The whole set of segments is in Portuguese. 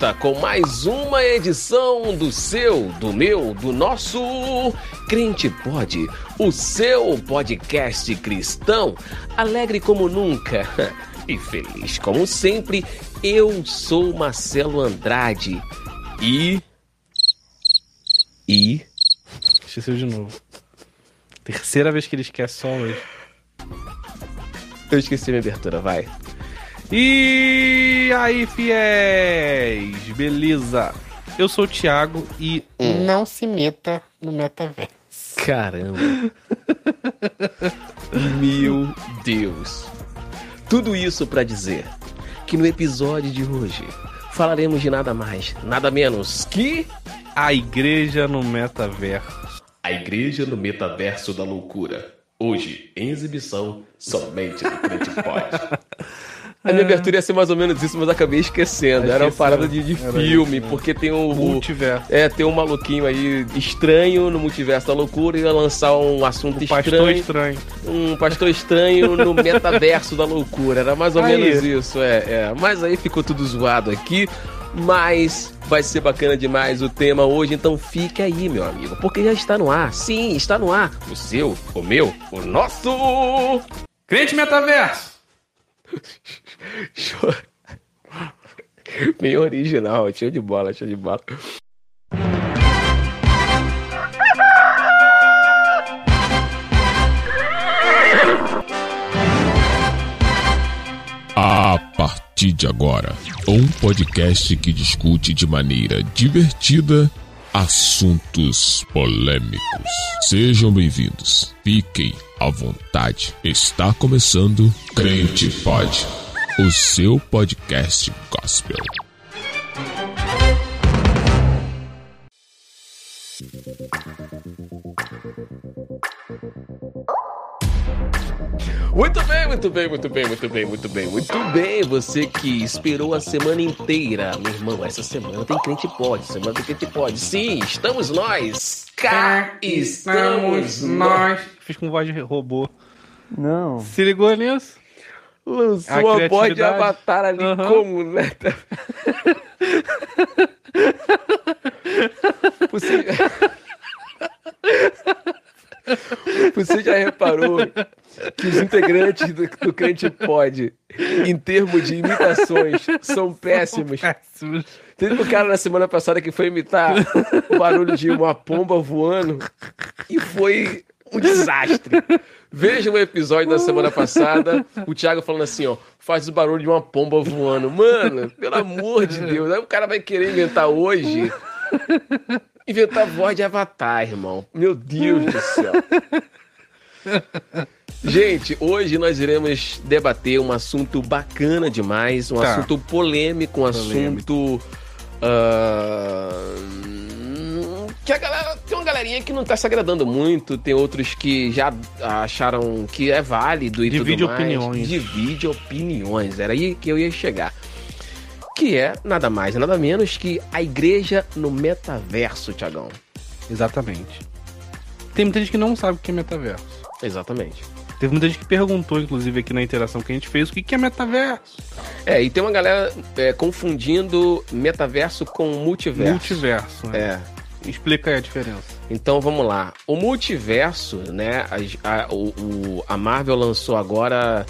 volta com mais uma edição do seu, do meu, do nosso Crente Pode, o seu podcast cristão, alegre como nunca e feliz como sempre. Eu sou Marcelo Andrade e. E. Esqueceu de novo. Terceira vez que ele esquece só hoje. Eu esqueci minha abertura, vai. E aí, fiéis! Beleza? Eu sou o Thiago e. Não se meta no metaverso. Caramba. Meu Deus. Tudo isso para dizer que no episódio de hoje falaremos de nada mais, nada menos que A igreja no metaverso. a Igreja no Metaverso da Loucura. Hoje, em exibição, somente no Crente Pode. A minha abertura ia ser mais ou menos isso, mas acabei esquecendo. Era uma parada de, de filme, isso, né? porque tem o, o- Multiverso. É, tem um maluquinho aí estranho no multiverso da loucura e ia lançar um assunto Pastor estranho. estranho. Um pastor estranho no metaverso da loucura. Era mais ou Aí. menos isso, é, é. Mas aí ficou tudo zoado aqui. Mas vai ser bacana demais o tema hoje, então fique aí, meu amigo, porque já está no ar. Sim, está no ar. O seu, o meu, o nosso. Crente metaverso! Show. Bem original, show de bola, show de bola. A partir de agora, um podcast que discute de maneira divertida assuntos polêmicos. Sejam bem-vindos. Fiquem à vontade. Está começando Crente Pod, o seu podcast gospel. Muito bem, muito bem, muito bem, muito bem, muito bem, muito bem. Você que esperou a semana inteira. Meu irmão, essa semana tem crente pode, semana tem crente pode. Sim, estamos nós. Cá estamos nós. Fiz com voz de robô. Não. Se ligou nisso? Lançou A a voz de avatar ali Aham. como, né? Você... Você já reparou que os integrantes do, do Crente Pod, em termos de imitações, são péssimos? Péssimos. Teve um cara na semana passada que foi imitar o barulho de uma pomba voando e foi um desastre. Veja o episódio da semana passada, o Thiago falando assim, ó, faz o barulho de uma pomba voando. Mano, pelo amor de Deus, aí o cara vai querer inventar hoje, inventar voz de avatar, irmão. Meu Deus do céu. Gente, hoje nós iremos debater um assunto bacana demais, um Tá. assunto polêmico, um Polêmico. assunto. ah, que a galera. Tem uma galerinha que não tá se agradando muito, tem outros que já acharam que é válido e Divide tudo mais. opiniões. Divide opiniões. Era aí que eu ia chegar. Que é nada mais, nada menos que a igreja no metaverso, Tiagão. Exatamente. Tem muita gente que não sabe o que é metaverso. Exatamente. Teve muita gente que perguntou, inclusive, aqui na interação que a gente fez, o que que é metaverso? É, e tem uma galera é, confundindo metaverso com multiverso. Multiverso, né? É. Explica aí a diferença. Então vamos lá. O multiverso, né? A, a- o, o- a Marvel lançou agora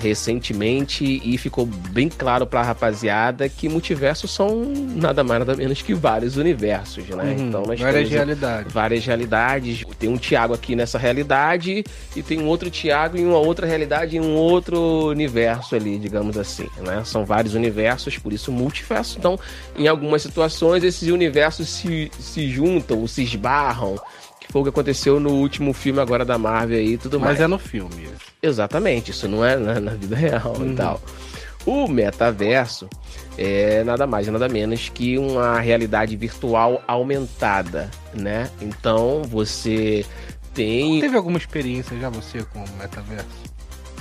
recentemente e ficou bem claro pra rapaziada que multiversos são nada mais nada menos que vários universos, né? Uhum, então nós várias realidades. várias realidades. Tem um Tiago aqui nessa realidade e tem um outro Tiago em uma outra realidade, em um outro universo ali, digamos assim, né? São vários universos, por isso multiverso. Então, em algumas situações, esses universos se, se juntam, ou se esbarram, que foi o que aconteceu no último filme agora da Marvel aí e tudo mais. Mas é no filme. Exatamente, isso não é na, na vida real Uhum. e tal. O metaverso é nada mais nada menos que uma realidade virtual aumentada, né? Então você tem. Teve alguma experiência já você com o metaverso?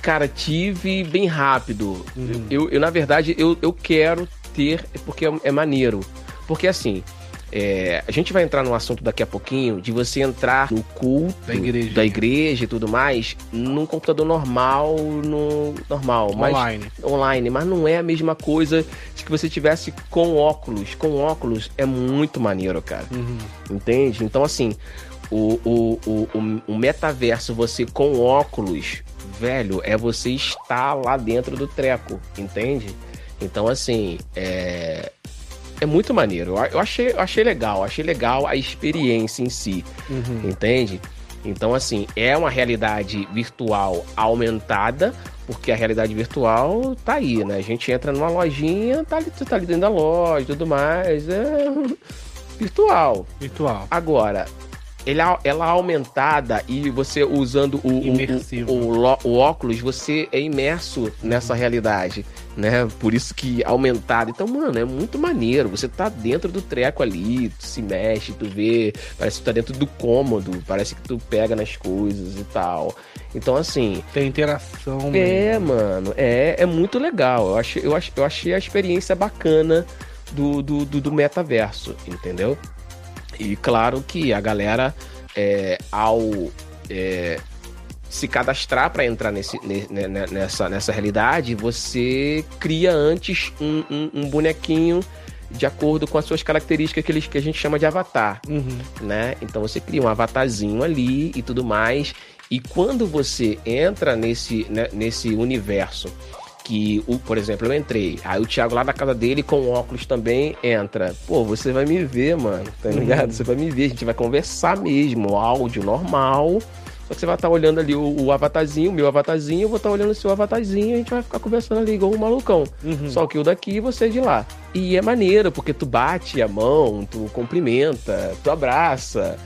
Cara, tive bem rápido. Uhum. Eu, eu, na verdade, eu, eu quero ter, porque é, é maneiro. Porque assim, é, a gente vai entrar no assunto daqui a pouquinho de você entrar no culto Da igreja. da igreja e tudo mais num computador normal, no normal, mas Online. online, mas não é a mesma coisa de que você tivesse com óculos. Com óculos é muito maneiro, cara. Uhum. Entende? Então, assim, o, o, o, o, o metaverso, você com óculos, velho, é você estar lá dentro do treco, entende? Então, assim, é. É muito maneiro. Eu- achei, eu achei legal, achei legal a experiência em si, Uhum. entende? Então, assim, é uma realidade virtual aumentada, porque a realidade virtual tá aí, né? A gente entra numa lojinha, tá ali, tá ali dentro da loja e tudo mais. É virtual. Virtual. Agora, ele, é- ela é aumentada e você usando o, o- o, o óculos, você é imerso nessa realidade, né? Por isso que aumentado. Então, mano, é muito maneiro. Você tá dentro do treco ali, tu se mexe, tu vê, parece que tu tá dentro do cômodo, parece que tu pega nas coisas e tal. Então, assim, Tem interação. é, mesmo. mano, é, é muito legal. Eu achei, eu, achei, eu achei a experiência bacana do, do, do, do metaverso, entendeu? E claro que a galera, é, ao é, se cadastrar para entrar nesse, ne- ne- ne- nessa, nessa realidade, você cria antes um, um, um bonequinho de acordo com as suas características que, eles, que a gente chama de avatar Uhum. né? Então você cria um avatarzinho ali e tudo mais. E quando você entra nesse, né, nesse universo que, o, por exemplo, eu entrei, aí o Thiago lá na casa dele com óculos também entra. Pô, você vai me ver, mano, tá ligado? Você vai me ver, a gente vai conversar mesmo, áudio normal. Só que você vai estar olhando ali o, o avatarzinho, o meu avatarzinho, eu vou estar olhando o seu avatarzinho e a gente vai ficar conversando ali igual um malucão. Uhum. Só que o daqui e você de lá. E é maneiro, porque tu bate a mão, tu cumprimenta, tu abraça.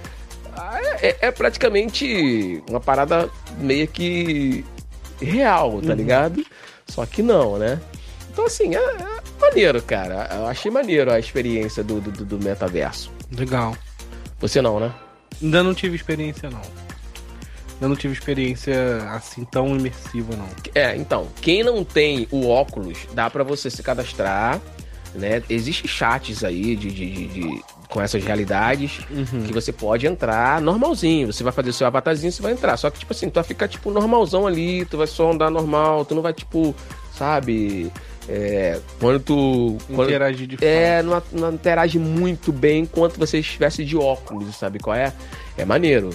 Ah, É, é praticamente uma parada meio que real, tá Uhum. ligado? Só que não, né? Então, assim, é, é maneiro, cara. Eu achei maneiro a experiência do, do- do metaverso. Legal. Você não, né? Ainda não tive experiência, não. Ainda não tive experiência assim tão imersiva, não. É, então, quem não tem o óculos, dá pra você se cadastrar, né? Existem chats aí de, de- de- de- com essas realidades Uhum. que você pode entrar normalzinho. Você vai fazer o seu avatarzinho, você vai entrar. Só que, tipo assim, tu vai ficar, tipo, normalzão ali, tu vai só andar normal, tu não vai, tipo, sabe... é, quando tu... Quando, Interagir de é, não, não interage muito bem enquanto você estivesse de óculos, sabe qual é? É maneiro.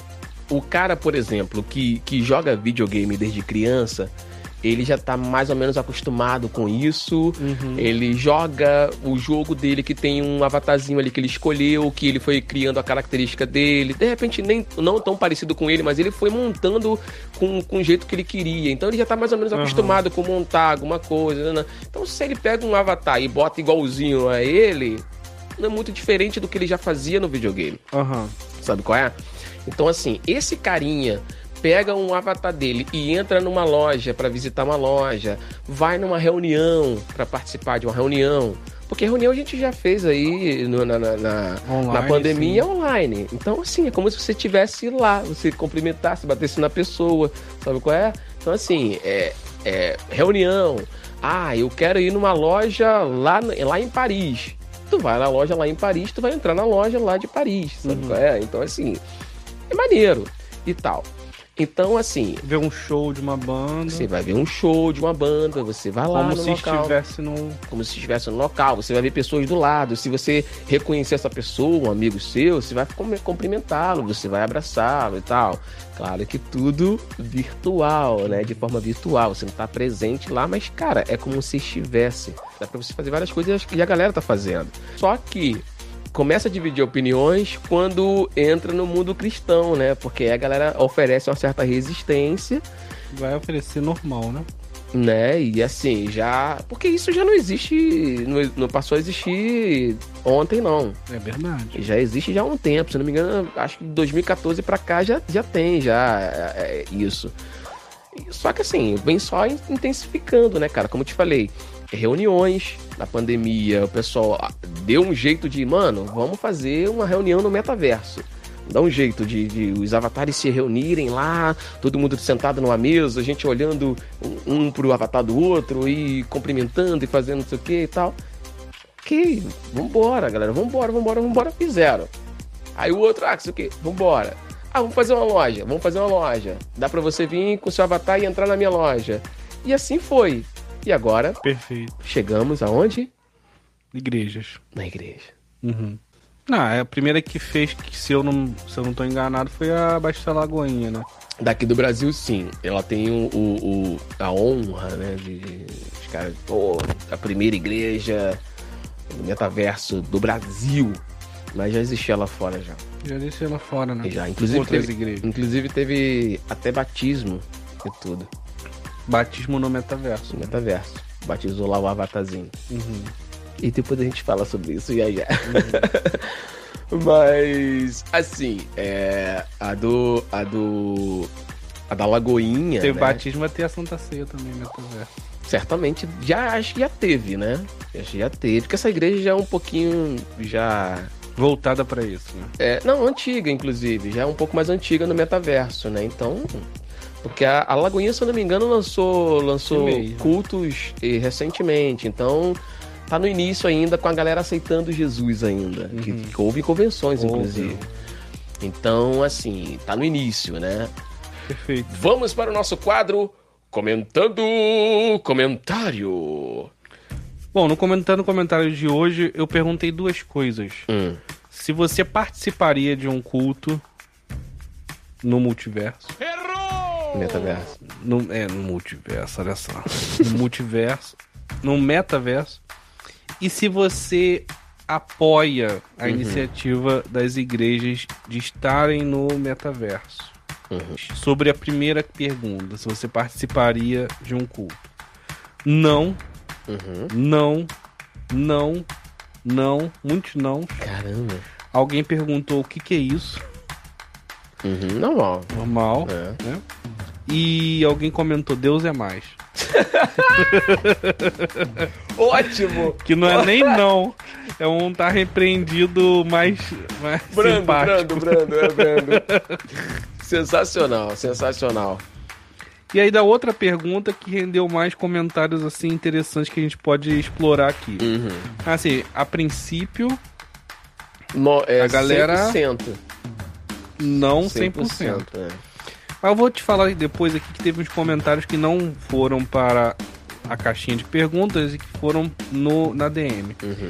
O cara, por exemplo, que, que joga videogame desde criança, ele já tá mais ou menos acostumado com isso. Uhum. Ele joga o jogo dele que tem um avatarzinho ali que ele escolheu, que ele foi criando a característica dele. De repente, nem não tão parecido com ele, mas ele foi montando com, com o jeito que ele queria. Então ele já tá mais ou menos acostumado com montar alguma coisa. né? Então se ele pega um avatar e bota igualzinho a ele, não é muito diferente do que ele já fazia no videogame. Aham. Sabe qual é? Então, assim, esse carinha pega um avatar dele e entra numa loja para visitar uma loja, vai numa reunião para participar de uma reunião. Porque reunião a gente já fez aí no- na, na, na- Online, na pandemia sim. online. Então, assim, é como se você estivesse lá, você cumprimentasse, batesse na pessoa, sabe qual é? Então, assim, é, é reunião. Ah, eu quero ir numa loja lá, lá em Paris. Tu vai na loja lá em Paris, tu vai entrar na loja lá de Paris, sabe Uhum. qual é? Então, assim, é maneiro e tal. Então, assim, Ver um show de uma banda. você vai ver um show de uma banda, você vai lá como no se local estivesse no. como se estivesse no local, você vai ver pessoas do lado. Se você reconhecer essa pessoa, um amigo seu, você vai cum- cumprimentá-lo, você vai abraçá-lo e tal. Claro que tudo virtual, né? De forma virtual. Você não tá presente lá, mas, cara, é como se estivesse. Dá pra você fazer várias coisas que a galera tá fazendo. Só que começa a dividir opiniões quando entra no mundo cristão, né? Porque a galera oferece uma certa resistência Vai oferecer normal, né? né? E assim, já. Porque isso já não existe. Não, não passou a existir ontem, não. É verdade. Já existe já há um tempo. Se não me engano, acho que de 2014 pra cá já, já tem já é, é, isso. Só que assim, vem só in- intensificando, né, cara? Como eu te falei, reuniões na pandemia, o pessoal ah, deu um jeito de, mano, vamos fazer uma reunião no metaverso. Dá um jeito de, de os avatares se reunirem lá, todo mundo sentado numa mesa, a gente olhando um, um pro avatar do outro e cumprimentando e fazendo não sei o que e tal. ok, vambora, galera, vambora, vambora, vambora, fizeram. Aí o outro, ah, isso aqui, vambora. Ah, vamos fazer uma loja, vamos fazer uma loja. Dá pra você vir com seu avatar e entrar na minha loja. E assim foi. E agora, Perfeito. chegamos aonde? Igrejas. Na igreja. Uhum. Não, é a primeira que fez, que se eu não, se eu não tô enganado, foi a Baixa Lagoinha, né? Daqui do Brasil, sim. Ela tem o, o- o- a honra, né? De, os caras, pô, a primeira igreja do metaverso do Brasil. Mas já existia lá fora já. Já deixei lá fora, né? Já, inclusive teve, igrejas. inclusive teve até batismo e tudo. Batismo no metaverso. No metaverso. Batizou lá o avatarzinho. Uhum. E depois a gente fala sobre isso já já. Mas, assim, é. A do. A do. A da Lagoinha. Teve né? batismo, ter a Santa Ceia também, metaverso. Certamente já acho que já teve, né? Acho que já teve. Porque essa igreja já é um pouquinho. Já. Voltada pra isso, né? É, não, antiga, inclusive. Já é um pouco mais antiga no metaverso, né? Então. Porque a, a Lagoinha, se eu não me engano, lançou, lançou cultos eh, recentemente. Então, tá no início ainda, com a galera aceitando Jesus ainda. Que, Uhum. que houve convenções, Houve. inclusive. Então, assim, tá no início, né? Perfeito. Vamos para o nosso quadro Comentando Comentário. Bom, no comentando comentário de hoje, eu perguntei duas coisas. Hum. Se você participaria de um culto no multiverso. Metaverso. No, é, no multiverso, olha só. No multiverso. No metaverso. E se você apoia a Uhum. iniciativa das igrejas de estarem no metaverso. Uhum. Sobre a primeira pergunta, se você participaria de um culto. Não, Uhum. não, não, não, muitos não. Caramba. Alguém perguntou o que, que é isso. Uhum. Normal. Normal. É. né? E alguém comentou, Deus é mais. Ótimo! Que não é nem não. É um tá repreendido mais, mais Brando, simpático. brando, brando, é brando. sensacional, sensacional. E aí da outra pergunta que rendeu mais comentários assim interessantes que a gente pode explorar aqui. Uhum. Assim, a princípio, No, é A galera- 100%. não 100%. é. Mas eu vou te falar depois aqui que teve uns comentários que não foram para a caixinha de perguntas e que foram no, na DM. Uhum.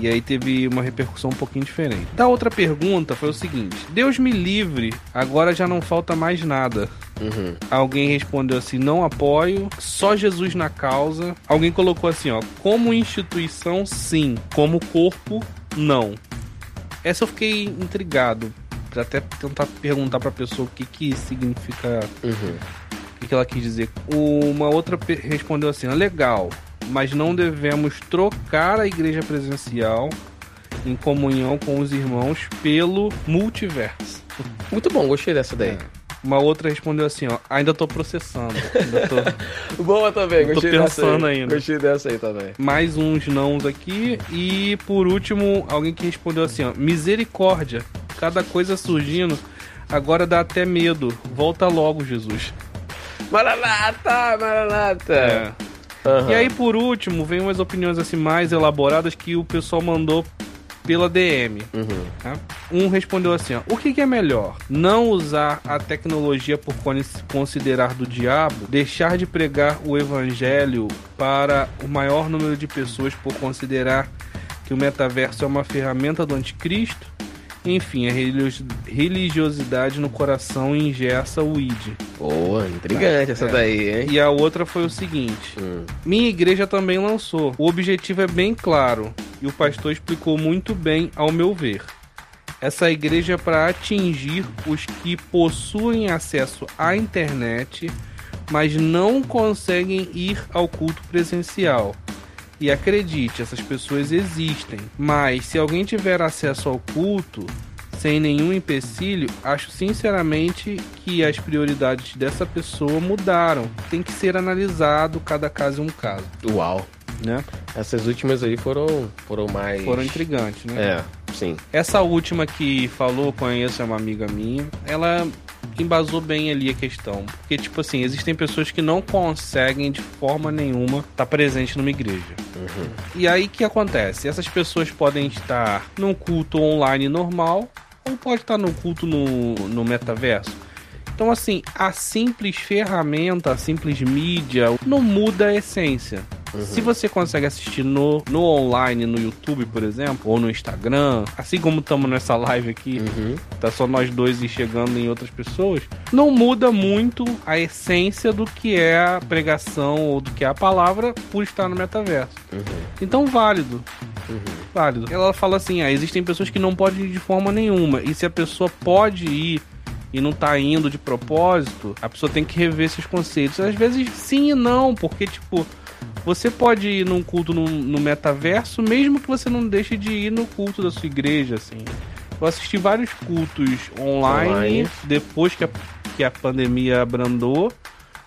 E aí teve uma repercussão um pouquinho diferente. Da outra pergunta foi o seguinte: Deus me livre, agora já não falta mais nada. Uhum. Alguém respondeu assim: não apoio, só Jesus na causa. Alguém colocou assim: ó, como instituição, sim, como corpo, não. Essa eu fiquei intrigado. Até tentar perguntar pra pessoa o que que significa Uhum. o que ela quis dizer. Uma outra respondeu assim: "Ah, legal, mas não devemos trocar a igreja presencial em comunhão com os irmãos pelo multiverso. Muito bom, gostei dessa daí. Uma outra respondeu assim: ó, ainda tô processando. Ainda tô... Boa também, Tô gostei pensando aí. ainda. Gostei dessa aí também. Mais uns nãos aqui. E por último, alguém que respondeu assim: ó, misericórdia, cada coisa surgindo. Agora dá até medo. Volta logo, Jesus. Maranata, Maranata. É. Aham. E aí, por último, vem umas opiniões assim mais elaboradas que o pessoal mandou pela DM. Uhum. tá? Um respondeu assim: ó, o que, que é melhor? Não usar a tecnologia por con- considerar do diabo, deixar de pregar o evangelho para o maior número de pessoas por considerar que o metaverso é uma ferramenta do anticristo? Enfim, a religio- religiosidade no coração ingessa o id. Boa, intrigante essa É. daí, hein? E a outra foi o seguinte: Hum. minha igreja também lançou. O objetivo é bem claro e o pastor explicou muito bem, ao meu ver. Essa igreja é para atingir os que possuem acesso à internet, mas não conseguem ir ao culto presencial. E acredite, essas pessoas existem. Mas se alguém tiver acesso ao culto sem nenhum empecilho, acho sinceramente que as prioridades dessa pessoa mudaram. Tem que ser analisado cada caso é um caso, Uau. né? Essas últimas aí foram, foram mais. Foram intrigantes, né? É, sim. Essa última que falou, conheço, é uma amiga minha. Ela embasou bem ali a questão. Porque, tipo assim, existem pessoas que não conseguem de forma nenhuma estar tá presente numa igreja. Uhum. E aí o que acontece? Essas pessoas podem estar num culto online normal ou pode estar no culto no, no metaverso. Então, assim, a simples ferramenta, a simples mídia não muda a essência. Uhum. Se você consegue assistir no, no online, no YouTube, por exemplo, ou no Instagram, assim como estamos nessa live aqui, uhum. tá só nós dois e chegando em outras pessoas, não muda muito a essência do que é a pregação ou do que é a palavra por estar no metaverso. Uhum. Então, válido. Uhum. Válido. Ela fala assim: ah, existem pessoas que não podem ir de forma nenhuma. E se a pessoa pode ir e não tá indo de propósito, a pessoa tem que rever esses conceitos. Às vezes sim e não, porque, tipo, você pode ir num culto no, no, metaverso, mesmo que você não deixe de ir no culto da sua igreja, assim. Eu assisti vários cultos online, online. depois que a, que a pandemia abrandou,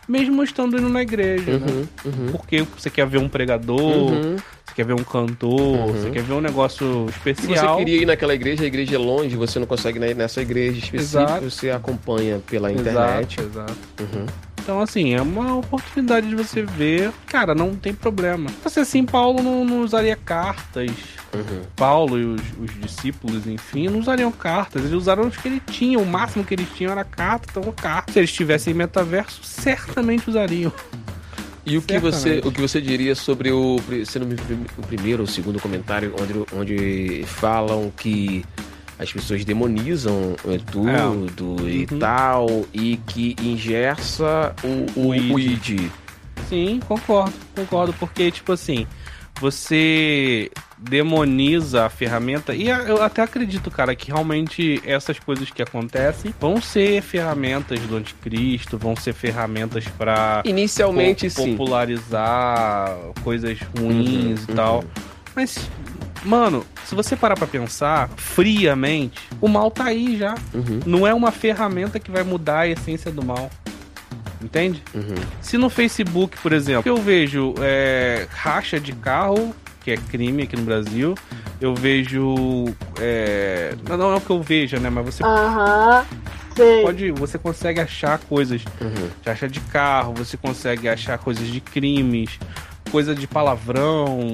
mesmo estando indo na igreja, né? uhum, né? Uhum. Porque você quer ver um pregador, uhum. você quer ver um cantor, uhum. você quer ver um negócio especial. Se você queria ir naquela igreja, a igreja é longe, você não consegue ir nessa igreja específica, exato. você acompanha pela internet. Exato, exato. Então, assim, é uma oportunidade de você ver. Cara, não tem problema. Se assim, Paulo não, não usaria cartas. Uhum. Paulo e os, os, discípulos, enfim, não usariam cartas. Eles usaram os que ele tinha. O máximo que eles tinham era carta, então carta. Se eles tivessem metaverso, certamente usariam. E o que, você, o que você diria sobre o, sendo o primeiro ou segundo comentário, onde, onde falam que as pessoas demonizam tudo é. e uhum. tal, e que ingerça o, o, o, id. Sim, concordo, concordo, porque, tipo assim, você demoniza a ferramenta, e eu até acredito, cara, que realmente essas coisas que acontecem vão ser ferramentas do anticristo, vão ser ferramentas para inicialmente po popularizar coisas ruins uhum, e tal. Uhum. Mas Mano, se você parar pra pensar friamente, o mal tá aí já. Uhum. Não é uma ferramenta que vai mudar a essência do mal. Entende? Uhum. Se no Facebook, por exemplo, eu vejo é, racha de carro, que é crime aqui no Brasil, eu vejo. É, não é o que eu vejo, né? Mas você. Aham. Pode, você consegue achar coisas uhum. de acha de carro, você consegue achar coisas de crimes, coisa de palavrão,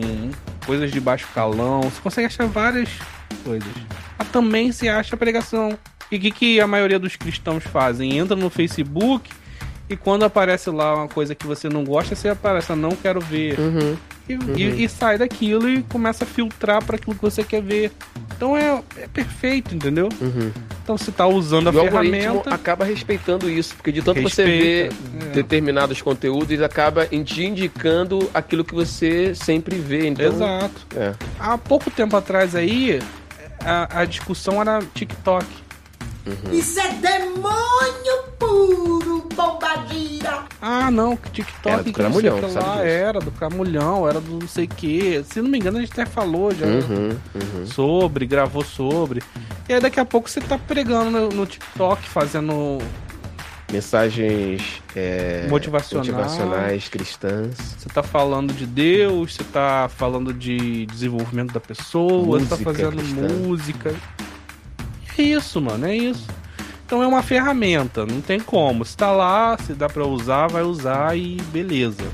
coisas de baixo calão. Você consegue achar várias coisas. Mas também se acha pregação. E o que, que a maioria dos cristãos fazem? Entra no Facebook e quando aparece lá uma coisa que você não gosta, você aparece, não quero ver. Uhum. E, uhum. e, e, sai daquilo e começa a filtrar para aquilo que você quer ver. Então é, é perfeito, entendeu? Uhum. Então você tá usando a e ferramenta. acaba respeitando isso, porque de tanto Respeita, você ver é. determinados conteúdos, ele acaba te indicando aquilo que você sempre vê. Então, Exato. É. Há pouco tempo atrás aí, a, a discussão era TikTok. Uhum. Isso é demônio puro, bombadira! Ah, não, que TikTok era do Cramulhão, que lá, era do Cramulhão, era do não sei o que. Se não me engano, a gente até falou já uhum, uhum. sobre, gravou sobre. E aí daqui a pouco você tá pregando no, no TikTok, fazendo mensagens é, motivacionais. motivacionais cristãs. Você tá falando de Deus, você tá falando de desenvolvimento da pessoa, música você tá fazendo cristã. música. É isso, mano, é isso. Então é uma ferramenta, não tem como. Se tá lá, se dá para usar, vai usar e beleza.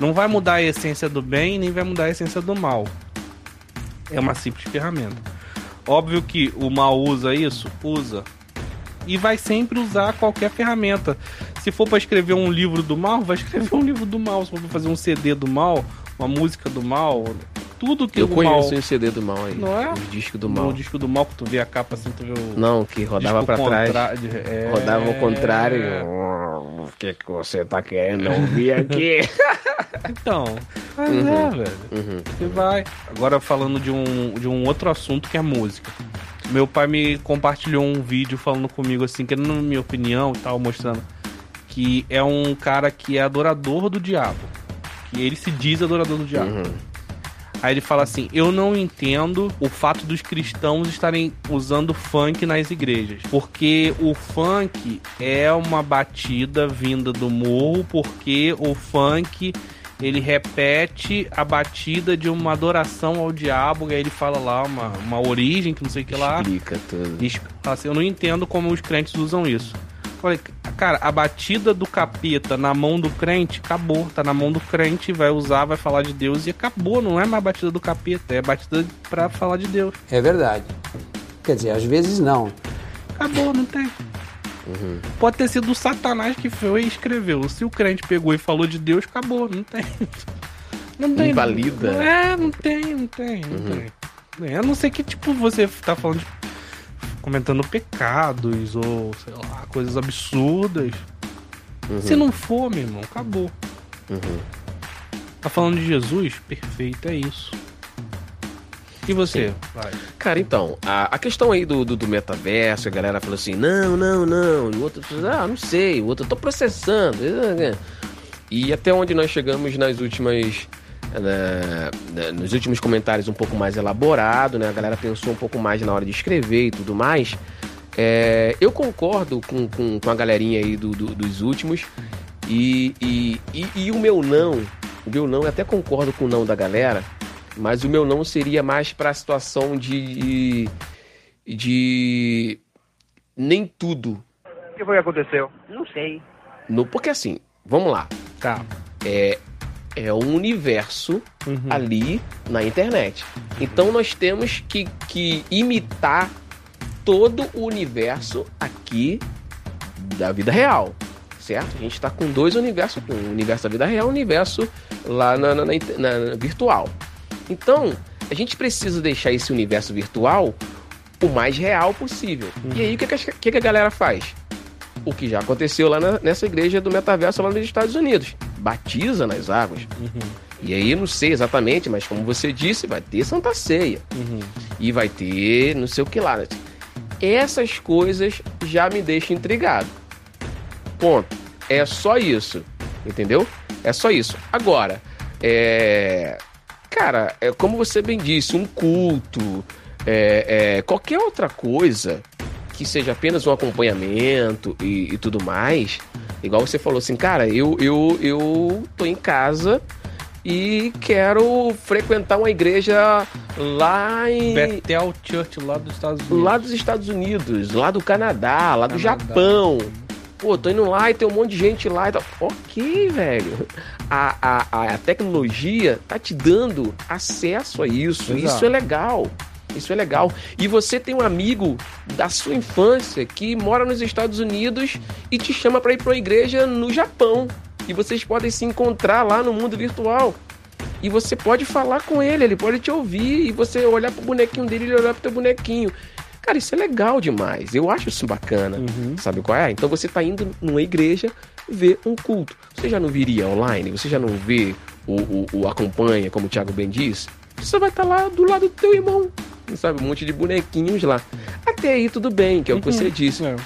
Não vai mudar a essência do bem, nem vai mudar a essência do mal. É uma simples ferramenta. Óbvio que o mal usa isso, usa. E vai sempre usar qualquer ferramenta. Se for para escrever um livro do mal, vai escrever um livro do mal. Se for pra fazer um CD do mal, uma música do mal, tudo que eu o conheço mal... o CD do mal aí. Não é? O disco do mal. O disco do mal que tu vê a capa assim, tu vê o. Não, que rodava para trás. É... Rodava ao contrário. O que, que você tá querendo ouvir aqui? então, mas uhum. é, velho. Uhum. Você vai. Agora falando de um, de um outro assunto que é música. Meu pai me compartilhou um vídeo falando comigo assim, querendo minha opinião e tal, mostrando que é um cara que é adorador do diabo. Que ele se diz adorador do diabo. Uhum. Aí ele fala assim: Eu não entendo o fato dos cristãos estarem usando funk nas igrejas. Porque o funk é uma batida vinda do morro, porque o funk ele repete a batida de uma adoração ao diabo, e aí ele fala lá uma, uma origem, que não sei o que lá. Explica tudo. Assim, eu não entendo como os crentes usam isso. Falei, cara, a batida do capeta na mão do crente acabou. Tá na mão do crente, vai usar, vai falar de Deus e acabou. Não é mais batida do capeta, é batida pra falar de Deus. É verdade. Quer dizer, às vezes não. Acabou, não tem. Pode ter sido o Satanás que foi e escreveu. Se o crente pegou e falou de Deus, acabou, não tem. Não tem. Invalida. É, não tem, não tem, não tem. É, a não ser que, tipo, você tá falando de. Comentando pecados ou, sei lá, coisas absurdas. Se não for, meu irmão, acabou. Tá falando de Jesus? Perfeito, é isso. E você? Cara, então, a, a questão aí do, do, do metaverso, a galera falou assim, não, não, não. E o outro, ah, não sei, o outro, eu tô processando. E até onde nós chegamos nas últimas. Né, nos últimos comentários um pouco mais elaborado, né? A galera pensou um pouco mais na hora de escrever e tudo mais. É, eu concordo com, com, com a galerinha aí do, do- dos últimos. E, e, e, e o meu não, o meu não, eu até concordo com o não da galera, mas o meu não seria mais pra situação de. de. nem tudo. O que foi que aconteceu? Não sei. No, porque assim, vamos lá. Tá. É, é um universo Uhum. ali na internet. Então nós temos que, que imitar todo o universo aqui da vida real. Certo? A gente está com dois universos. Um universo da vida real e um universo lá na, na- na na- virtual. Então, a gente precisa deixar esse universo virtual o mais real possível. E aí, o que, que que a galera faz? O que já aconteceu lá na- nessa igreja do metaverso lá nos Estados Unidos. Batiza nas águas. E aí, não sei exatamente, mas como você disse, vai ter Santa Ceia. E vai ter não sei o que lá. Essas coisas já me deixam intrigado. Ponto. É só isso. Entendeu? É só isso. Agora, é. Cara, é como você bem disse, um culto, é, é, qualquer outra coisa que seja apenas um acompanhamento e, e tudo mais. Igual você falou assim, cara, eu, eu, eu tô em casa e quero frequentar uma igreja lá em. Bethel Church lá dos Estados Unidos. Lá dos Estados Unidos, lá do Canadá, lá do Canadá. Japão. Pô, tô indo lá e tem um monte de gente lá e tal. Ok, velho. A, a, a, a tecnologia tá te dando acesso a isso. Exato. Isso é legal. Isso é legal. E você tem um amigo da sua infância que mora nos Estados Unidos e te chama pra ir pra uma igreja no Japão. E vocês podem se encontrar lá no mundo virtual. E você pode falar com ele, ele pode te ouvir e você olhar pro bonequinho dele e ele olhar pro teu bonequinho. Cara, isso é legal demais. Eu acho isso bacana. Sabe qual é? Então você tá indo numa igreja ver um culto. Você já não viria online? Você já não vê o, o, o acompanha, como o Thiago bem disse? Você vai estar lá do lado do teu irmão. Sabe? Um monte de bonequinhos lá. Até aí tudo bem, que é o que você disse. É.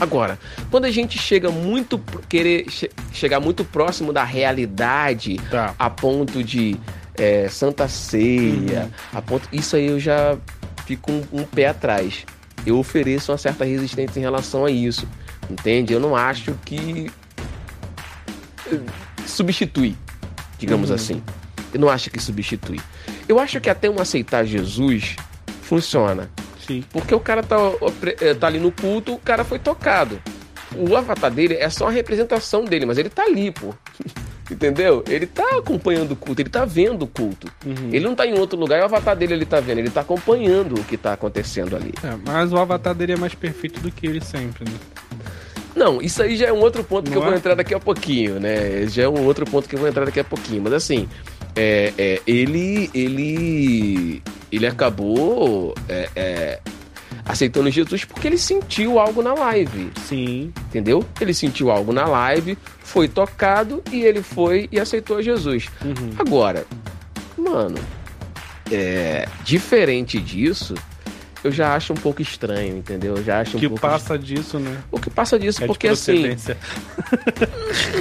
Agora, quando a gente chega muito querer che- chegar muito próximo da realidade, Tá. a ponto de é, Santa Ceia, a ponto isso aí eu já fico um, um pé atrás. Eu ofereço uma certa resistência em relação a isso, entende? Eu não acho que eh, substitui, digamos assim. Eu não acho que substitui. Eu acho que até um aceitar Jesus funciona. Sim. Porque o cara tá, eh, tá ali no culto, o cara foi tocado. O avatar dele é só uma representação dele, mas ele tá ali, pô. Entendeu? Ele tá acompanhando o culto, ele tá vendo o culto. Ele não tá em outro lugar e o avatar dele ele tá vendo, ele tá acompanhando o que tá acontecendo ali. É, mas o avatar dele é mais perfeito do que ele sempre, né? Não, isso aí já é um outro ponto que Não eu vou é? entrar daqui a pouquinho, né? Já é um outro ponto que eu vou entrar daqui a pouquinho. Mas assim, é, é, ele, ele, ele acabou é, é, aceitando Jesus porque ele sentiu algo na live, Sim. entendeu? Ele sentiu algo na live, foi tocado e ele foi e aceitou Jesus. Uhum. Agora, mano, é, diferente disso, eu já acho um pouco estranho, entendeu? Eu já acho O um que pouco passa disso, né? o que passa disso, É porque assim,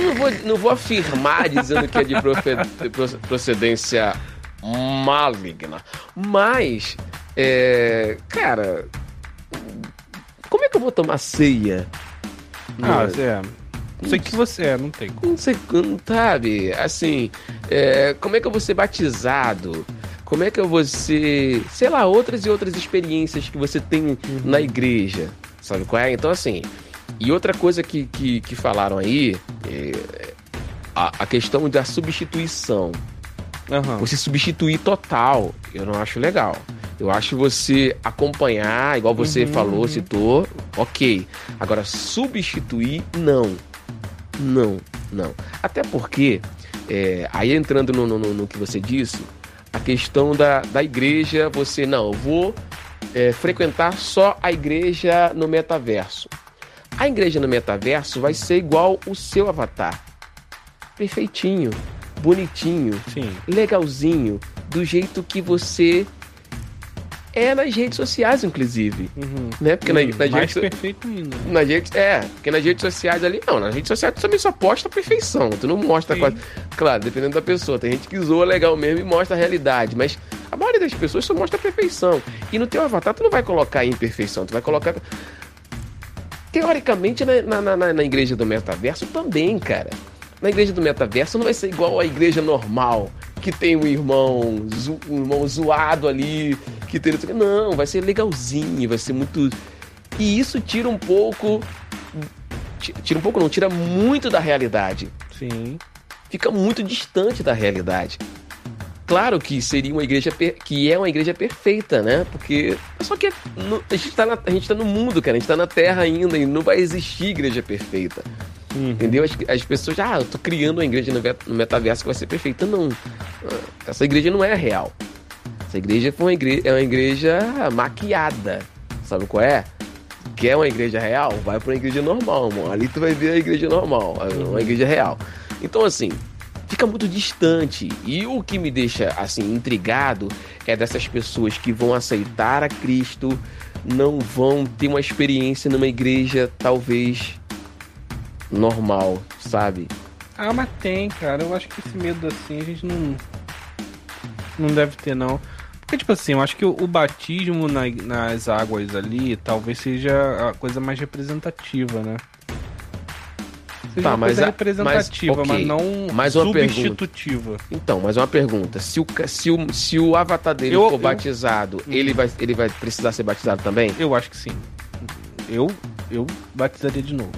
não vou, não vou afirmar dizendo que é de procedência maligna, mas, é, cara, como é que eu vou tomar ceia? Ah, Não- é. Não sei que você é, não tem como. não sei, não sabe? Assim, é, como é que eu vou ser batizado? Como é que eu vou ser, sei lá, outras e outras experiências que você tem na igreja, sabe qual é? Então, assim, E outra coisa que, que, que falaram aí é a, a questão da substituição. Aham. Você substituir total, eu não acho legal. Eu acho você acompanhar, igual você Uhum, falou, uhum. citou, ok. Agora, substituir, não. Não, não. Até porque, é, aí entrando no, no- no- no que você disse, a questão da, da igreja, você, não, eu vou é, frequentar só a igreja no metaverso. A igreja no metaverso vai ser igual o seu avatar. Perfeitinho, bonitinho, Sim. legalzinho, do jeito que você é nas redes sociais, inclusive. Uhum. Né? Porque na, Hum, nas mais redes, perfeito ainda. nas redes- é, porque nas redes sociais ali, não, nas redes sociais tu também só posta a perfeição, tu não mostra Sim. quase. Claro, dependendo da pessoa, tem gente que zoa legal mesmo e mostra a realidade, mas a maioria das pessoas só mostra a perfeição. E no teu avatar tu não vai colocar imperfeição, tu vai colocar Teoricamente, na, na, na, na igreja do metaverso também, cara. Na igreja do metaverso não vai ser igual à igreja normal, que tem um irmão, zo- um irmão zoado ali, que tem. Não, vai ser legalzinho, vai ser muito. E isso tira um pouco. ti- Tira um pouco, não, tira muito da realidade. Sim. Fica muito distante da realidade. Claro que seria uma igreja per- que é uma igreja perfeita, né? Porque só que a gente tá na- a gente tá no mundo, cara, a gente tá na Terra ainda e não vai existir igreja perfeita. Uhum. Entendeu? As, as pessoas, ah, eu tô criando uma igreja no, no metaverso que vai ser perfeita. Não. Essa igreja não é real. Essa igreja foi uma igreja, é uma igreja maquiada. Sabe qual é? Quer uma igreja real? Vai pra uma igreja normal, mano. Ali tu vai ver a igreja normal, uma igreja real. Então, assim, fica muito distante. E o que me deixa, assim, intrigado é dessas pessoas que vão aceitar a Cristo, não vão ter uma experiência numa igreja, talvez, normal, sabe? Ah, mas tem, cara. Eu acho que esse medo assim a gente não. Não deve ter, não. Porque, tipo assim, eu acho que o, o batismo na- nas águas ali talvez seja a coisa mais representativa, né? Seja Tá, uma mas coisa a- representativa, mas, mas, ok. não Mais uma substitutiva. Então, mais uma pergunta. Se o, se o, se o avatar dele Eu- for eu- batizado, ele, vai, ele vai precisar ser batizado também? Eu acho que sim. Eu, eu batizaria de novo.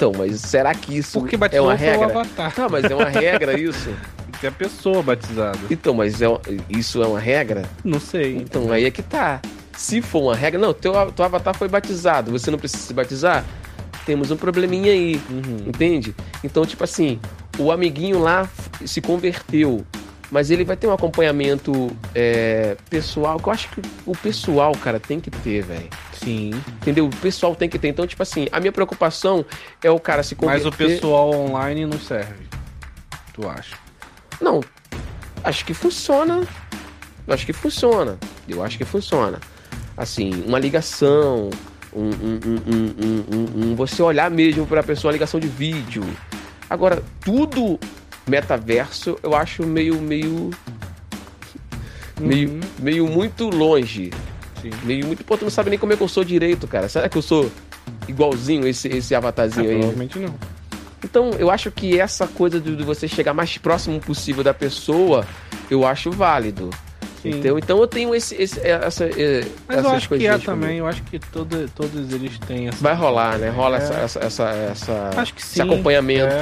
Então, mas será que isso Porque é batizou uma foi o regra? avatar. Tá, mas é uma regra isso? Ter a pessoa batizada. Então, mas é, isso é uma regra? Não sei. Então, aí é que tá. Se for uma regra, não, teu, teu avatar foi batizado, você não precisa se batizar? Temos um probleminha aí, Uhum. entende? Então, tipo assim, o amiguinho lá se converteu, mas ele vai ter um acompanhamento é, pessoal, que eu acho que o pessoal, cara, tem que ter, velho. Sim. Entendeu? O pessoal tem que ter. Então, tipo assim, a minha preocupação é o cara se Mas converter. o pessoal online não serve. Tu acha? Não, acho que funciona. Eu acho que funciona. Eu acho que funciona. Assim, uma ligação, um, um- um- um- você olhar mesmo pra pessoa, uma ligação de vídeo. Agora, tudo metaverso eu acho meio, meio, meio, Uhum. meio muito longe. Sim. Meio muito. Tu não sabe nem como é que eu sou direito, cara. Será que eu sou igualzinho esse, esse avatarzinho aí? provavelmente não. Então, eu acho que essa coisa de, de você chegar mais próximo possível da pessoa, eu acho válido. Sim. Entendeu? Então eu tenho esse, esse- essa, eh, Mas essas eu acho que é também, eu acho que todo, todos eles têm essa. Vai rolar, né? Rola É. essa, essa, essa, Acho que esse sim. acompanhamento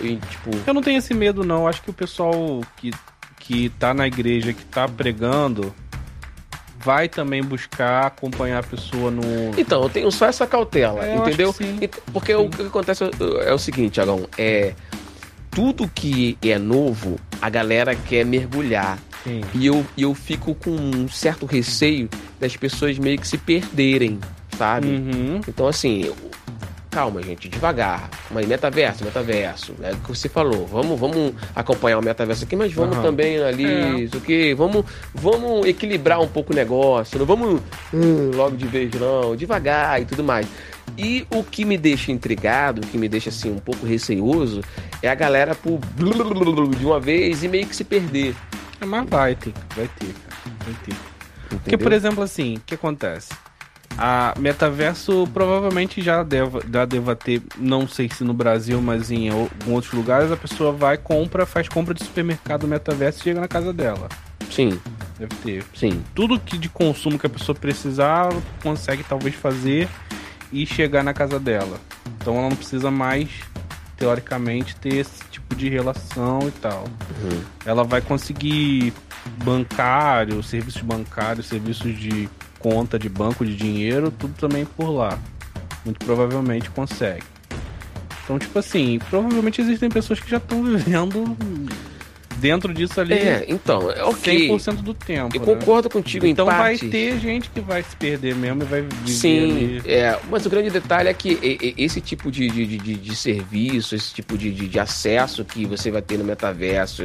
É, e, tipo. Eu não tenho esse medo, não. Acho que o pessoal que, que tá na igreja, que tá pregando, vai também buscar acompanhar a pessoa no. Então, eu tenho só essa cautela, É, entendeu? que sim. Porque o que acontece é, o seguinte, Agão, é. Tudo que é novo, a galera quer mergulhar. Sim. E eu, eu fico com um certo receio das pessoas meio que se perderem, sabe? Uhum. Então, assim, calma, gente, devagar. Mas metaverso, metaverso. É o que você falou. Vamos, vamos acompanhar o metaverso aqui, mas vamos Aham. também ali, É. isso aqui. Vamos, vamos equilibrar um pouco o negócio. Não vamos hum, logo de vez, não. Devagar e tudo mais. E o que me deixa intrigado, o que me deixa assim um pouco receoso, é a galera por de uma vez e meio que se perder. É, Mas vai ter, vai ter. Vai ter. Porque, Entendeu? por exemplo, assim, o que acontece? A metaverso provavelmente já deva, já deva ter, não sei se no Brasil, mas em em outros lugares, a pessoa vai, compra, faz compra de supermercado metaverso e chega na casa dela. Sim, Deve ter. sim. Tudo que de consumo que a pessoa precisar, consegue talvez fazer e chegar na casa dela. Então ela não precisa mais, teoricamente, ter esse tipo de relação e tal. Ela vai conseguir bancário, serviços bancários, serviços de conta de banco de dinheiro, tudo também por lá. Muito provavelmente consegue. Então, tipo assim, provavelmente existem pessoas que já estão vivendo dentro disso ali É, então, é ok. 100% do tempo. Eu né? concordo contigo Então em vai parte. ter gente que vai se perder mesmo e vai viver Sim, ali. é, mas o grande detalhe é que esse tipo de, de, de- de, serviço, esse tipo de, de, de acesso que você vai ter no metaverso,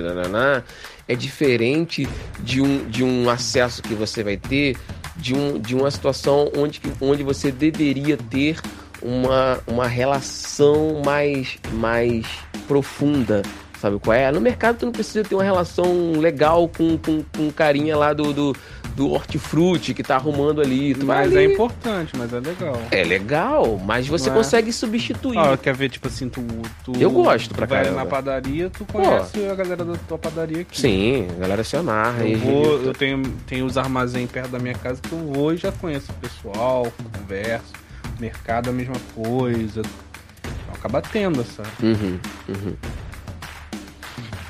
é diferente de um, de um acesso que você vai ter de, um, de uma situação onde, onde você deveria ter uma, uma relação mais, mais profunda. Sabe qual é? No mercado tu não precisa ter uma relação legal com, com, com carinha lá do, do, do hortifruti que tá arrumando ali. Tu Mas é ali, importante, mas é legal. é legal, mas você é? consegue substituir. Ah, quer ver, tipo assim, tu. tu Eu gosto pra tu caramba. na padaria, tu conhece a galera da tua padaria aqui. Sim, a galera se amarra. Eu vou, eu tenho, tenho os armazéns perto da minha casa que eu vou e já conheço o pessoal, converso. Mercado é a mesma coisa. Então, acaba tendo essa. Uhum, uhum.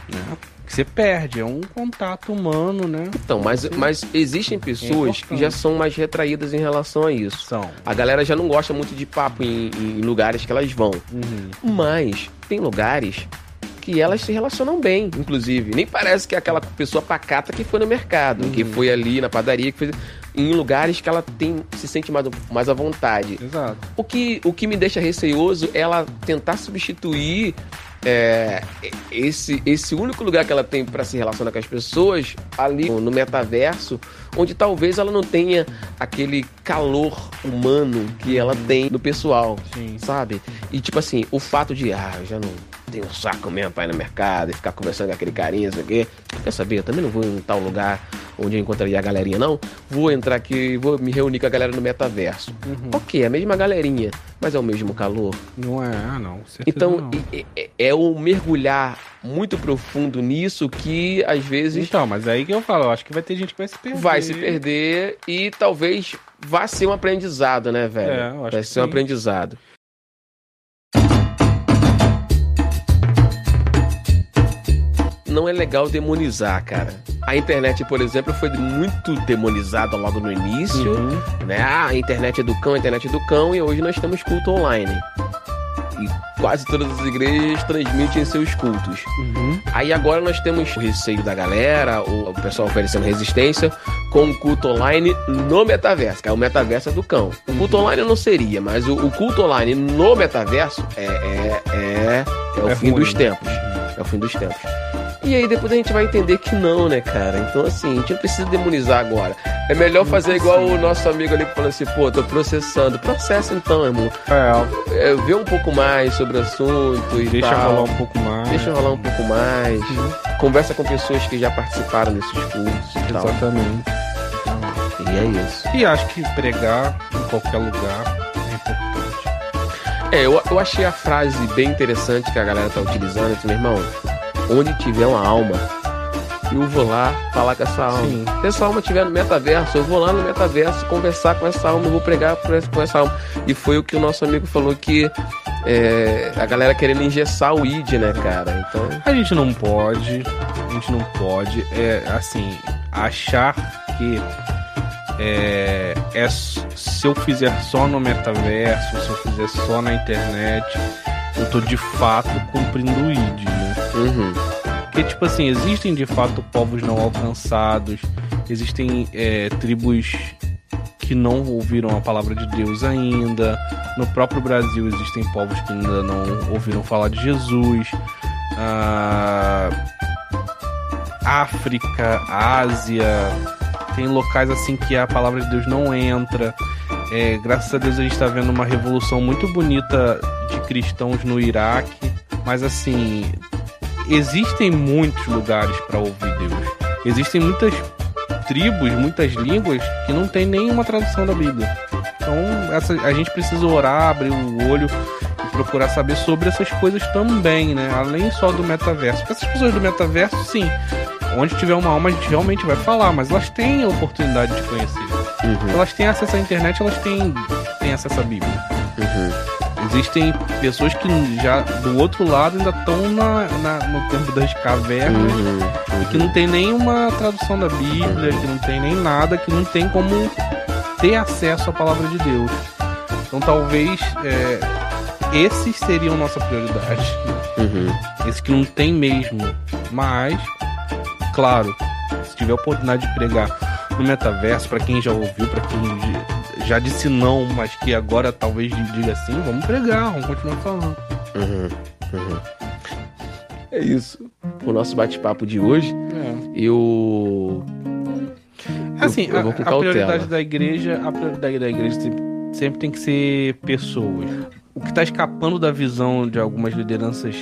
Né? Que você perde, é um contato humano, né? Então, mas, mas existem pessoas que já são mais retraídas em relação a isso. São. A galera já não gosta muito de papo em, em lugares que elas vão. Uhum. Mas tem lugares que elas se relacionam bem, inclusive. Nem parece que é aquela pessoa pacata que foi no mercado, que foi ali na padaria, que foi em lugares que ela tem se sente mais, mais à vontade. Exato. O que, o que me deixa receoso é ela tentar substituir é, esse, esse único lugar que ela tem para se relacionar com as pessoas ali no metaverso, onde talvez ela não tenha aquele calor humano que ela tem no pessoal, Sim. sabe? E tipo assim, o fato de, ah, eu já não tenho um saco mesmo pra ir no mercado e ficar conversando com aquele carinha, isso aqui. Quer saber? Eu também não vou em tal lugar onde eu encontraria a galerinha, não. Vou entrar aqui e vou me reunir com a galera no metaverso. Ok, é a mesma galerinha, mas é o mesmo calor. Não é, ah, não. Então, não. e- e- é o mergulhar muito profundo nisso que às vezes Então, mas aí que eu falo, eu acho que vai ter gente que vai se perder. vai se perder e talvez vá ser um aprendizado, né, velho? É, eu acho vai ser um aprendizado. Não é legal demonizar, cara. A internet, por exemplo, foi muito demonizada logo no início, Uhum. né? Ah, a internet é do cão, a internet é do cão, e hoje nós temos culto online. E quase todas as igrejas transmitem seus cultos. Uhum. Aí agora nós temos o receio da galera, o pessoal oferecendo resistência com o culto online no metaverso, que é o metaverso é do cão. O culto online não seria, mas o, o culto online no metaverso é, é, é, é o É fim ruim, dos né? tempos. É o fim dos tempos. E aí depois a gente vai entender que não, né, cara? Então assim, a gente não precisa demonizar agora. É melhor fazer igual o nosso amigo ali que falou assim, pô, tô processando. Processa então, irmão. É, É, vê um pouco mais sobre o assunto e deixa tal. rolar um pouco mais. Deixa rolar um pouco mais. Conversa com pessoas que já participaram desses cursos e tal. Exatamente. E é isso. E acho que pregar em qualquer lugar é importante. É, eu, eu achei a frase bem interessante que a galera tá utilizando. Meu irmão, onde tiver uma alma, eu vou lá falar com essa alma. Sim. Se essa alma estiver no metaverso, eu vou lá no metaverso conversar com essa alma, eu vou pregar com essa alma. E foi o que o nosso amigo falou que é, a galera querendo engessar o id, né, cara? Então, A gente não pode, a gente não pode, é, assim, achar que é, é se eu fizer só no metaverso, se eu fizer só na internet, eu tô de fato cumprindo o ID, né? Uhum, Porque, tipo assim, existem de fato povos não alcançados, existem é, tribos que não ouviram a palavra de Deus ainda. No próprio Brasil existem povos que ainda não ouviram falar de Jesus. Ah, África, Ásia, tem locais assim que a palavra de Deus não entra. É, graças a Deus a gente está vendo uma revolução muito bonita de cristãos no Iraque, mas assim existem muitos lugares para ouvir Deus. Existem muitas tribos, muitas línguas que não tem nenhuma tradução da Bíblia. Então essa, a gente precisa orar, abrir o olho e procurar saber sobre essas coisas também, né? Além só do metaverso. Porque essas pessoas do metaverso, sim, onde tiver uma alma a gente realmente vai falar, mas elas têm a oportunidade de conhecer. uhum, Elas têm acesso à internet, elas têm, têm acesso à Bíblia. uhum. Existem pessoas que já do outro lado ainda estão na, na- no tempo das cavernas Uhum, e que não tem nenhuma tradução da Bíblia, que não tem nem nada, que não tem como ter acesso à palavra de Deus. Então talvez é, esses seriam nossa prioridade. uhum. Esses que não tem mesmo. Mas, claro, se tiver a oportunidade de pregar no metaverso, pra quem já ouviu, pra quem já- disse não, mas que agora talvez diga sim, vamos pregar, vamos continuar falando. Uhum, uhum. É isso. O nosso bate-papo de hoje. Eu. Assim, eu a, vou com a prioridade da igreja, a prioridade da igreja sempre, sempre tem que ser pessoas. O que está escapando da visão de algumas lideranças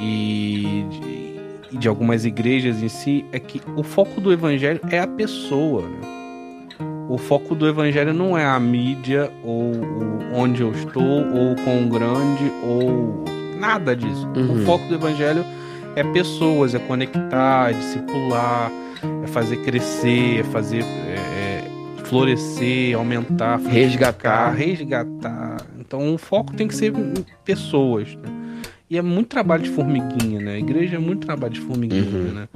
e de, e de algumas igrejas em si é que o foco do evangelho é a pessoa. né? O foco do evangelho não é a mídia ou onde eu estou ou quão grande ou nada disso. Uhum. O foco do evangelho é pessoas, é conectar, é discipular, é fazer crescer, é fazer é, é, florescer, aumentar, Resgatar. resgatar. Então o foco tem que ser em pessoas. né? E é muito trabalho de formiguinha, né? A igreja é muito trabalho de formiguinha, Uhum. né?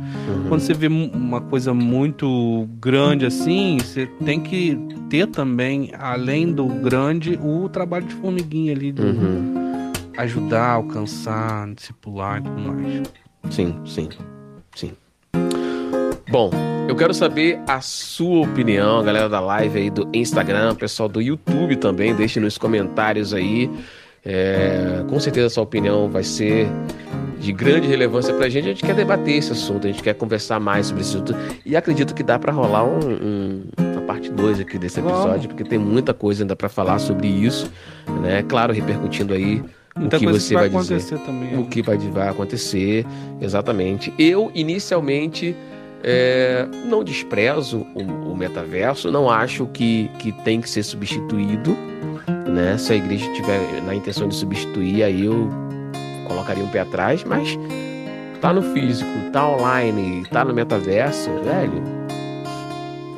Quando você vê uma coisa muito grande assim, você tem que ter também, além do grande, o trabalho de formiguinha ali, de Uhum. ajudar, alcançar, discipular e tudo mais. Sim, sim, sim. Bom, eu quero saber a sua opinião, a galera da live aí do Instagram, pessoal do YouTube também, deixe nos comentários aí. É, com certeza a sua opinião vai ser de grande relevância pra gente. A gente quer debater esse assunto, a gente quer conversar mais sobre esse assunto. E acredito que dá pra rolar um, um- uma parte 2 aqui desse episódio, porque tem muita coisa ainda pra falar sobre isso, né? Claro, repercutindo aí Muita o que você que vai, vai dizer acontecer também. o que vai, vai acontecer, exatamente. Eu, inicialmente, é, não desprezo o, o metaverso, não acho que, que tem que ser substituído, né? Se a igreja tiver na intenção de substituir, aí eu colocaria um pé atrás, mas tá no físico, tá online, tá no metaverso, velho.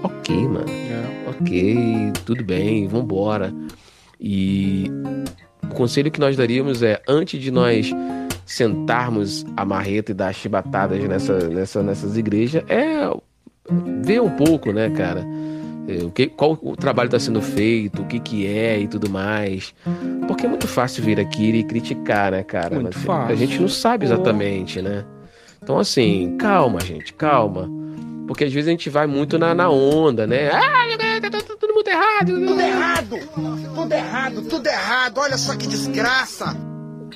Ok, mano É. ok, tudo bem, vambora. E o conselho que nós daríamos é, antes de nós sentarmos a marreta e dar chibatadas nessa, nessa, nessas igrejas, é ver um pouco, né, cara? É, O que, qual o trabalho está sendo feito, o que, que é e tudo mais. Porque é muito fácil vir aqui e criticar, né, cara? Muito Mas fácil. A gente não sabe exatamente, né? Então, assim, calma, gente, calma. Porque às vezes a gente vai muito na, na onda, né? Ah, tá tudo tudo muito errado. Tudo errado! Tudo errado, tudo errado! Olha só que desgraça!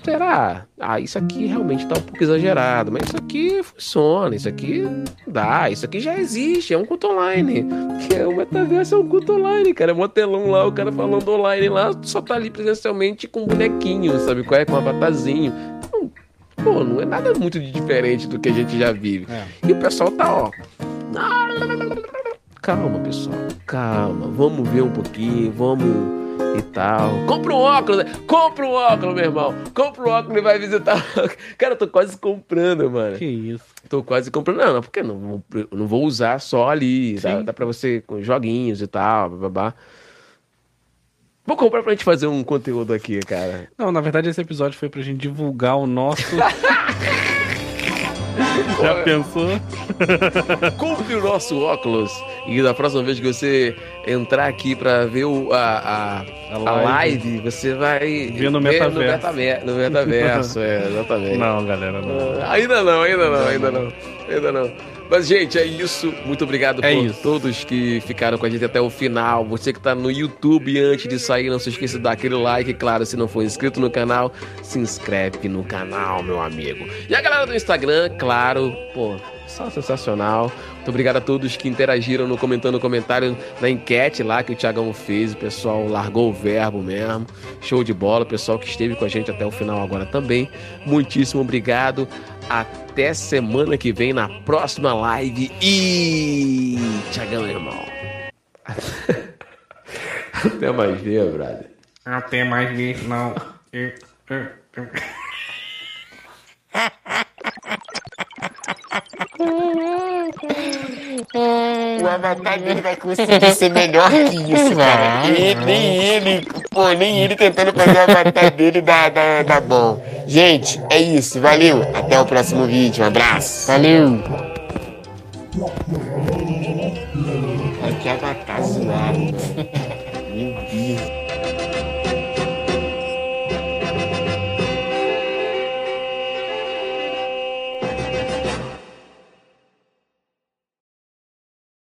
Será? Ah, isso aqui realmente tá um pouco exagerado, mas isso aqui funciona, isso aqui dá, isso aqui já existe, é um culto online. Que é o metaverso é um culto online, cara. É um telão lá, o cara falando online lá, só tá ali presencialmente com um bonequinho, sabe qual é? Com um avatarzinho. Então, pô, não é nada muito diferente do que a gente já vive. É. E o pessoal tá, ó. Calma, pessoal, calma. Vamos ver um pouquinho, vamos e tal. Compra um óculos, né? compra um óculos, meu irmão. Compra um óculos e vai visitar. Cara, eu tô quase comprando, mano. Que isso. Tô quase comprando. Não, não, porque não, não vou usar só ali. Dá, Sim. dá pra você com joguinhos e tal, babá. Vou comprar pra gente fazer um conteúdo aqui, cara. Não, na verdade esse episódio foi pra gente divulgar o nosso. Já pensou? Compre o nosso óculos. E da próxima vez que você entrar aqui pra ver o, a, a, A live. live, você vai Ver no ver metaverso. No, metaver- no metaverso, é, exatamente. Não, galera, não. Ah, Ainda não, ainda não, ainda não, ainda não. Mas, gente, é isso. Muito obrigado É por isso. todos que ficaram com a gente até o final. Você que tá no YouTube antes de sair, não se esqueça de dar aquele like. Claro, se não for inscrito no canal, se inscreve no canal, meu amigo. E a galera do Instagram, claro, pô, só sensacional. Muito obrigado a todos que interagiram no comentando comentário na enquete lá que o Thiagão fez. O pessoal largou o verbo mesmo. Show de bola. O pessoal que esteve com a gente até o final agora também. Muitíssimo obrigado. Até semana que vem na próxima live. E. Thiagão, irmão. Até mais ver, brother. Até mais vezes, não. Eu- eu- eu- É. o avatar dele vai conseguir ser melhor que isso, cara. E nem ele, pô, nem ele tentando fazer o avatar dele dá, dá, dá bom. Gente, é isso. Valeu. Até o próximo vídeo. Um abraço. Valeu. Olha que avatar Deus.